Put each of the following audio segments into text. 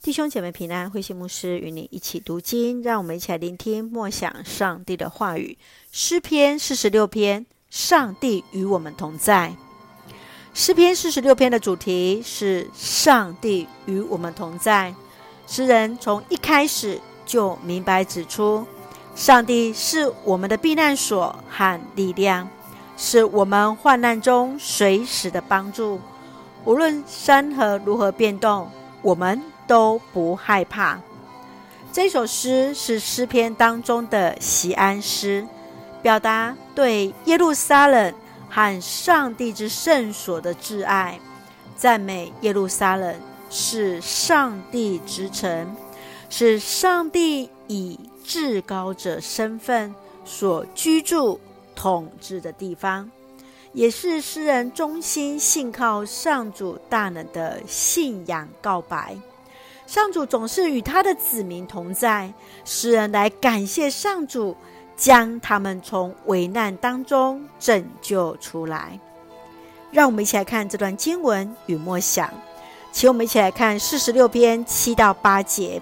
弟兄姐妹平安，慧馨牧师与你一起读经，让我们一起来聆听默想上帝的话语。诗篇四十六篇，上帝与我们同在。诗篇四十六篇的主题是上帝与我们同在。诗人从一开始就明白指出，上帝是我们的避难所和力量，是我们患难中随时的帮助。无论山河如何变动，我们都不害怕。这首诗是诗篇当中的席安诗，表达对耶路撒冷和上帝之圣所的挚爱，赞美耶路撒冷是上帝之城，是上帝以至高者身份所居住统治的地方。也是诗人衷心信靠上主大能的信仰告白。上主总是与他的子民同在，诗人来感谢上主将他们从危难当中拯救出来。让我们一起来看这段经文与默想，请我们一起来看四十六篇七到八节。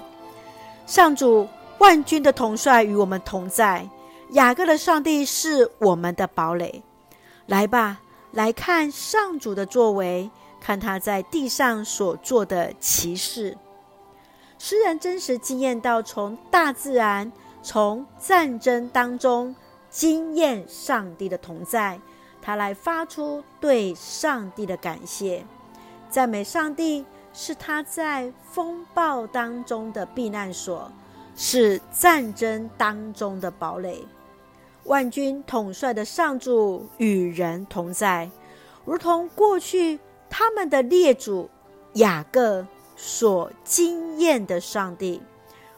上主万军的统帅与我们同在，雅各的上帝是我们的堡垒。来吧，来看上主的作为，看他在地上所做的奇事。诗人真实经验到从大自然、从战争当中经验上帝的同在，他来发出对上帝的感谢，赞美上帝是他在风暴当中的避难所，是战争当中的堡垒。万军统帅的上主与人同在，如同过去他们的列祖雅各所惊艳的上帝，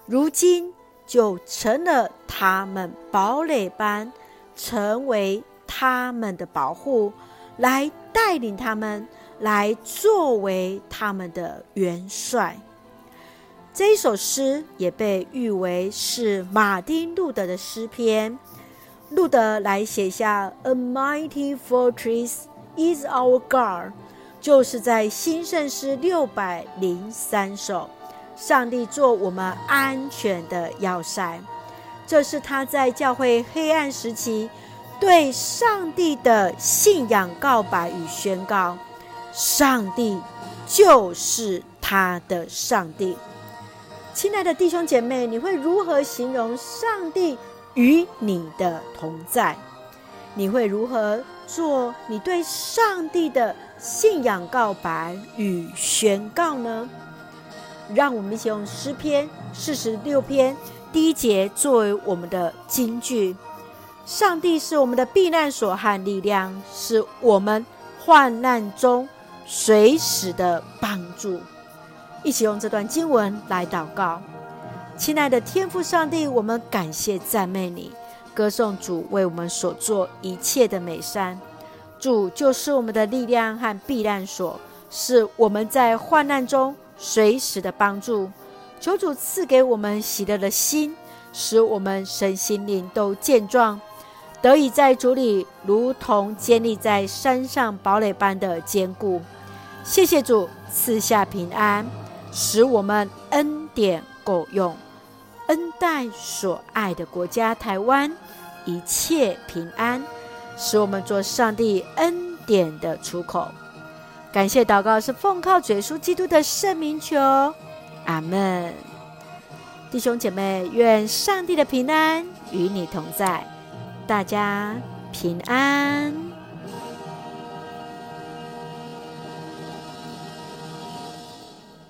如今就成了他们堡垒般，成为他们的保护，来带领他们，来作为他们的元帅。这一首诗也被誉为是马丁路德的诗篇。路德来写下 "A mighty fortress is our God"，就是在新圣诗六百零三首，上帝做我们安全的要塞。这是他在教会黑暗时期对上帝的信仰告白与宣告：上帝就是他的上帝。亲爱的弟兄姐妹，你会如何形容上帝与你的同在，你会如何做你对上帝的信仰告白与宣告呢？让我们一起用诗篇四十六篇第一节作为我们的金句：上帝是我们的避难所和力量，是我们患难中随时的帮助。一起用这段经文来祷告。亲爱的天父上帝，我们感谢赞美你，歌颂主为我们所做一切的美善。主就是我们的力量和避难所，是我们在患难中随时的帮助。求主赐给我们喜乐的心，使我们身心灵都健壮，得以在主里如同坚立在山上堡垒般的坚固。谢谢主赐下平安，使我们恩典够用。恩待所爱的国家台湾，一切平安，使我们做上帝恩典的出口。感谢祷告是奉靠主耶稣基督的圣名求，阿门。弟兄姐妹，愿上帝的平安与你同在，大家平安。